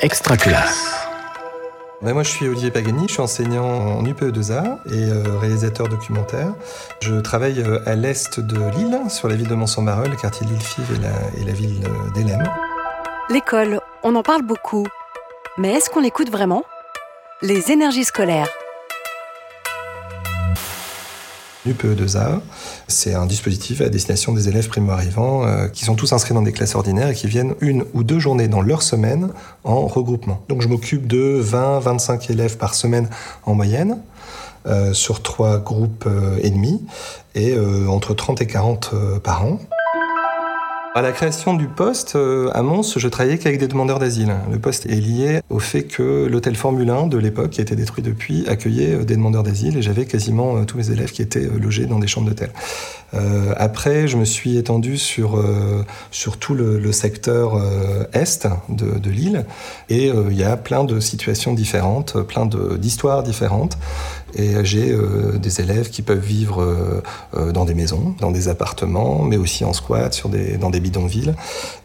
Extra classe. Ben moi, je suis Olivier Pagani, je suis enseignant en UPE2A et euh, réalisateur documentaire. Je travaille euh, à l'est de Lille, sur la ville de Mont-Saint-Marol, le quartier de Lille-Five et la, et la ville euh, d'Elem. L'école, on en parle beaucoup. Mais est-ce qu'on l'écoute vraiment? Les énergies scolaires. UPE2A, c'est un dispositif à destination des élèves primo-arrivants euh, qui sont tous inscrits dans des classes ordinaires et qui viennent une ou deux journées dans leur semaine en regroupement. Donc je m'occupe de 20-25 élèves par semaine en moyenne. euh, sur trois groupes euh, et demi et entre 30 et 40 euh, par an. À la création du poste, euh, à Mons, je travaillais qu'avec des demandeurs d'asile. Le poste est lié au fait que l'hôtel Formule 1 de l'époque, qui a été détruit depuis, accueillait euh, des demandeurs d'asile et j'avais quasiment euh, tous mes élèves qui étaient logés dans des chambres d'hôtel. Après, je me suis étendu sur, sur tout le, secteur est de, de l'île et il y a plein de situations différentes, plein d'histoires différentes. Et j'ai des élèves qui peuvent vivre dans des maisons, dans des appartements, mais aussi en squat, sur des, dans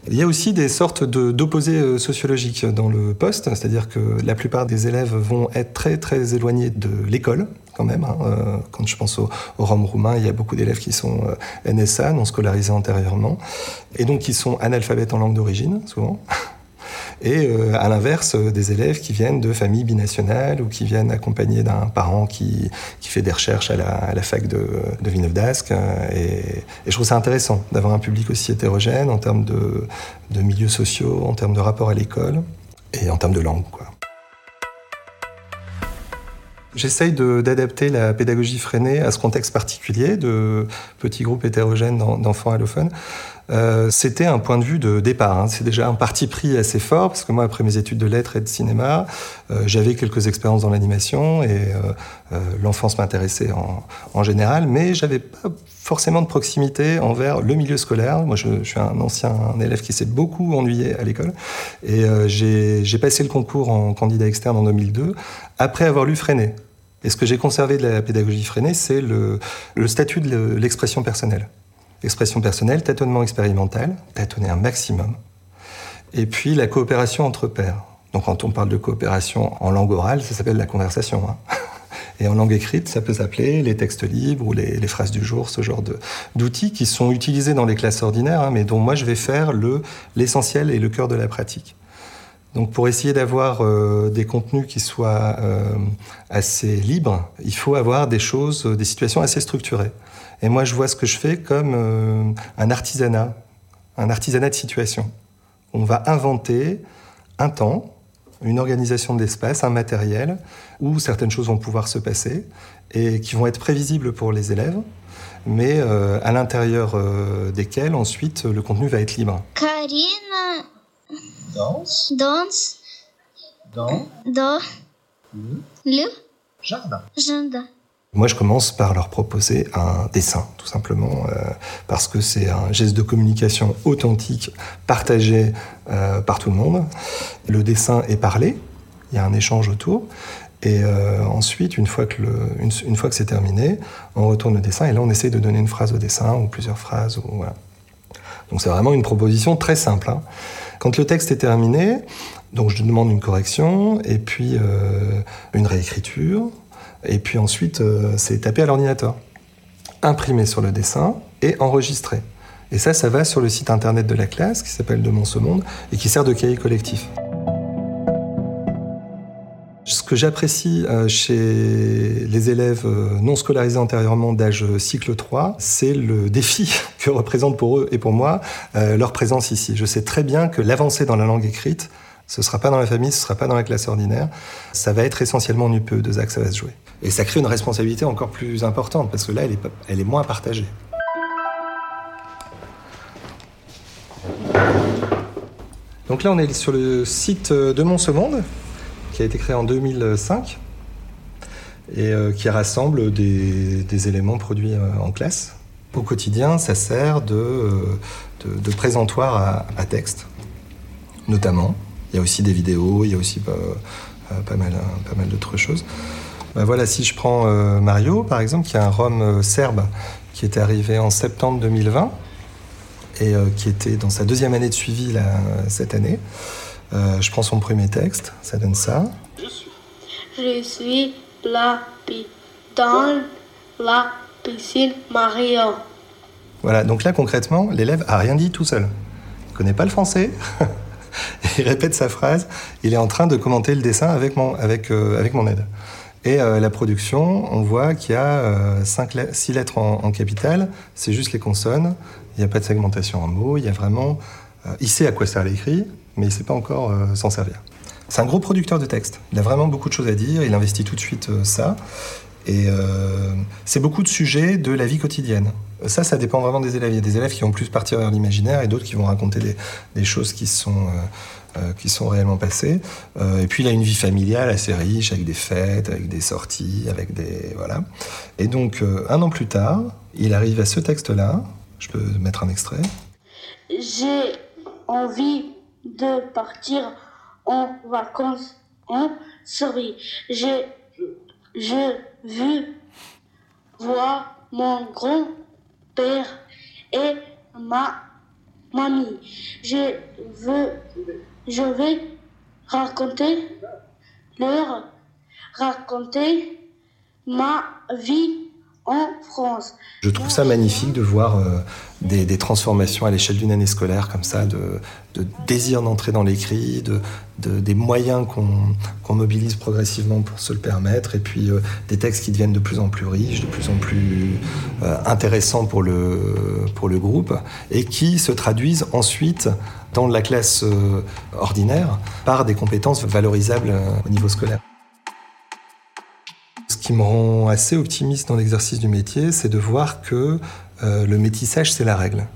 Il y a aussi des sortes d'opposés euh, sociologiques dans le poste, c'est-à-dire que la plupart des élèves vont être très très éloignés de l'école quand même. hein. Euh, Quand je pense au, au roumain, il y a beaucoup d'élèves qui sont euh, NSA, non scolarisés antérieurement, et donc qui sont analphabètes en langue d'origine, souvent. Et euh, à l'inverse, euh, des élèves qui viennent de familles binationales ou qui viennent accompagnés d'un parent qui, qui fait des recherches à la, fac de, de Villeneuve d'Ascq. euh, Et, je trouve ça intéressant d'avoir un public aussi hétérogène en termes de, de milieux sociaux, en termes de rapport à l'école et en termes de langue. Quoi. J'essaye d'adapter la pédagogie freinée à ce contexte particulier de petits groupes hétérogènes d'en- d'enfants allophones. Euh, C'était un point de vue de départ. hein. C'est déjà un parti pris assez fort, parce que moi, après mes études de lettres et de cinéma, euh, j'avais quelques expériences dans l'animation et euh, l'enfance m'intéressait en, général, mais j'avais pas forcément de proximité envers le milieu scolaire. Moi, je, suis un ancien élève qui s'est beaucoup ennuyé à l'école et j'ai passé le concours en candidat externe en 2002 après avoir lu Freinet. Et ce que j'ai conservé de la pédagogie freinée, c'est le, statut de le- l'expression personnelle. Expression personnelle, tâtonnement expérimental, tâtonner un maximum. Et puis la coopération entre pairs. Donc quand on parle de coopération en langue orale, ça s'appelle la conversation. hein. Et en langue écrite, ça peut s'appeler les textes libres ou les, phrases du jour, ce genre d'outils qui sont utilisés dans les classes ordinaires, hein, mais dont moi je vais faire le- l'essentiel et le cœur de la pratique. Donc pour essayer d'avoir euh, des contenus qui soient euh, assez libres, il faut avoir des choses, euh, des situations assez structurées. Et moi je vois ce que je fais comme euh, un artisanat, un artisanat de situation. On va inventer un temps, une organisation de l'espace, un matériel où certaines choses vont pouvoir se passer et qui vont être prévisibles pour les élèves, mais euh, à l'intérieur euh, desquels ensuite le contenu va être libre. Karina Danse danse dans dans le le jardin. jardin. Moi, je commence par leur proposer un dessin, tout simplement, euh, parce que c'est un geste de communication authentique, partagé euh, par tout le monde. Le dessin est parlé, il y a un échange autour. Et euh, ensuite, une fois, que c'est terminé, on retourne le dessin et là, on essaie de donner une phrase au dessin ou plusieurs phrases. Voilà. Donc, c'est vraiment une proposition très simple. hein. Quand le texte est terminé, donc je demande une correction et puis une réécriture. Et puis ensuite, euh, c'est tapé à l'ordinateur, imprimé sur le dessin et enregistré. Et ça, ça va sur le site internet de la classe qui s'appelle Demain ce monde et qui sert de cahier collectif. Ce que j'apprécie euh, chez les élèves euh, non scolarisés antérieurement d'âge cycle 3, c'est le défi que représente pour eux et pour moi leur présence ici. Je sais très bien que l'avancée dans la langue écrite, ce ne sera pas dans la famille, ce ne sera pas dans la classe ordinaire, ça va être essentiellement en UPE2A que ça va se jouer. Et ça crée une responsabilité encore plus importante, parce que là, elle est, moins partagée. Donc là, on est sur le site de Mont-ce-Monde, qui a été créé en 2005, et euh, qui rassemble des, éléments produits euh, en classe. Au quotidien, ça sert de, euh, présentoir à, texte, notamment. Il y a aussi des vidéos, il y a aussi euh, euh, euh, pas mal d'autres choses. Bah voilà, si je prends euh, Mario, par exemple, qui est un Rome euh, serbe qui était arrivé en septembre 2020 et euh, qui était dans sa deuxième année de suivi là, cette année, je prends son premier texte, ça donne ça. Je suis la pi dans la piscine Mario. Voilà, donc là concrètement, l'élève a rien dit tout seul. Il connaît pas le français. il répète sa phrase. Il est en train de commenter le dessin avec mon, avec, avec mon aide. Et euh, la production, on voit qu'il y a euh, cinq le- six lettres en, en capital. C'est juste les consonnes. Il n'y a pas de segmentation en mots. Il y a vraiment. euh, il sait à quoi sert l'écrit, mais il ne sait pas encore euh, s'en servir. C'est un gros producteur de texte. Il a vraiment beaucoup de choses à dire. Il investit tout de suite euh, ça. Et euh, c'est beaucoup de sujets de la vie quotidienne. Ça, ça dépend vraiment des élèves. Il y a des élèves qui vont plus partir vers l'imaginaire et d'autres qui vont raconter des, des choses qui sont, euh, euh, qui sont réellement passées. Euh, et puis, il a une vie familiale assez riche, avec des fêtes, avec des sorties, avec des... Voilà. Et donc, euh, un an plus tard, il arrive à ce texte-là. Je peux mettre un extrait. J'ai envie de partir en vacances en Syrie. J'ai je veux voir mon grand-père et ma mamie. Je veux je vais raconter leur raconter ma vie en France. Je trouve ça magnifique de voir euh, des, des transformations à l'échelle d'une année scolaire comme ça, de, de désir d'entrer dans l'écrit, de, de- des moyens qu'on qu'on mobilise progressivement pour se le permettre, et puis euh, des textes qui deviennent de plus en plus riches, de plus en plus euh, intéressants pour le, pour le groupe, et qui se traduisent ensuite dans la classe euh, ordinaire par des compétences valorisables euh, au niveau scolaire. Ce qui me rend assez optimiste dans l'exercice du métier, c'est de voir que euh, le métissage, c'est la règle.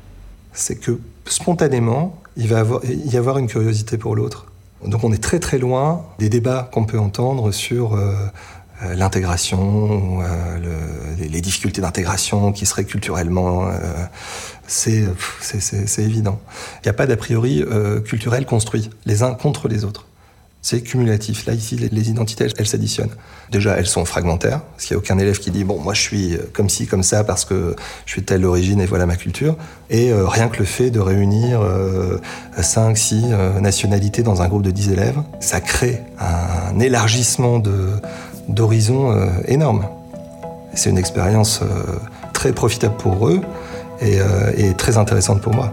C'est que spontanément, il va y avoir une curiosité pour l'autre. Donc on est très très loin des débats qu'on peut entendre sur l'intégration, ou, euh, le- les, difficultés d'intégration qui seraient culturellement... euh, c'est évident. Il n'y a pas d'a priori euh, culturel construit, les uns contre les autres. C'est cumulatif. Là, ici, les, identités, elles, s'additionnent. Déjà, elles sont fragmentaires, parce qu'il n'y a aucun élève qui dit Bon, moi, je suis euh, comme ci, comme ça, parce que je suis de telle origine et voilà ma culture. Et euh, rien que le fait de réunir euh, 5, 6 nationalités dans un groupe de 10 élèves, ça crée un élargissement de- d'horizon euh, énorme. C'est une expérience euh, très profitable pour eux euh, et très intéressante pour moi.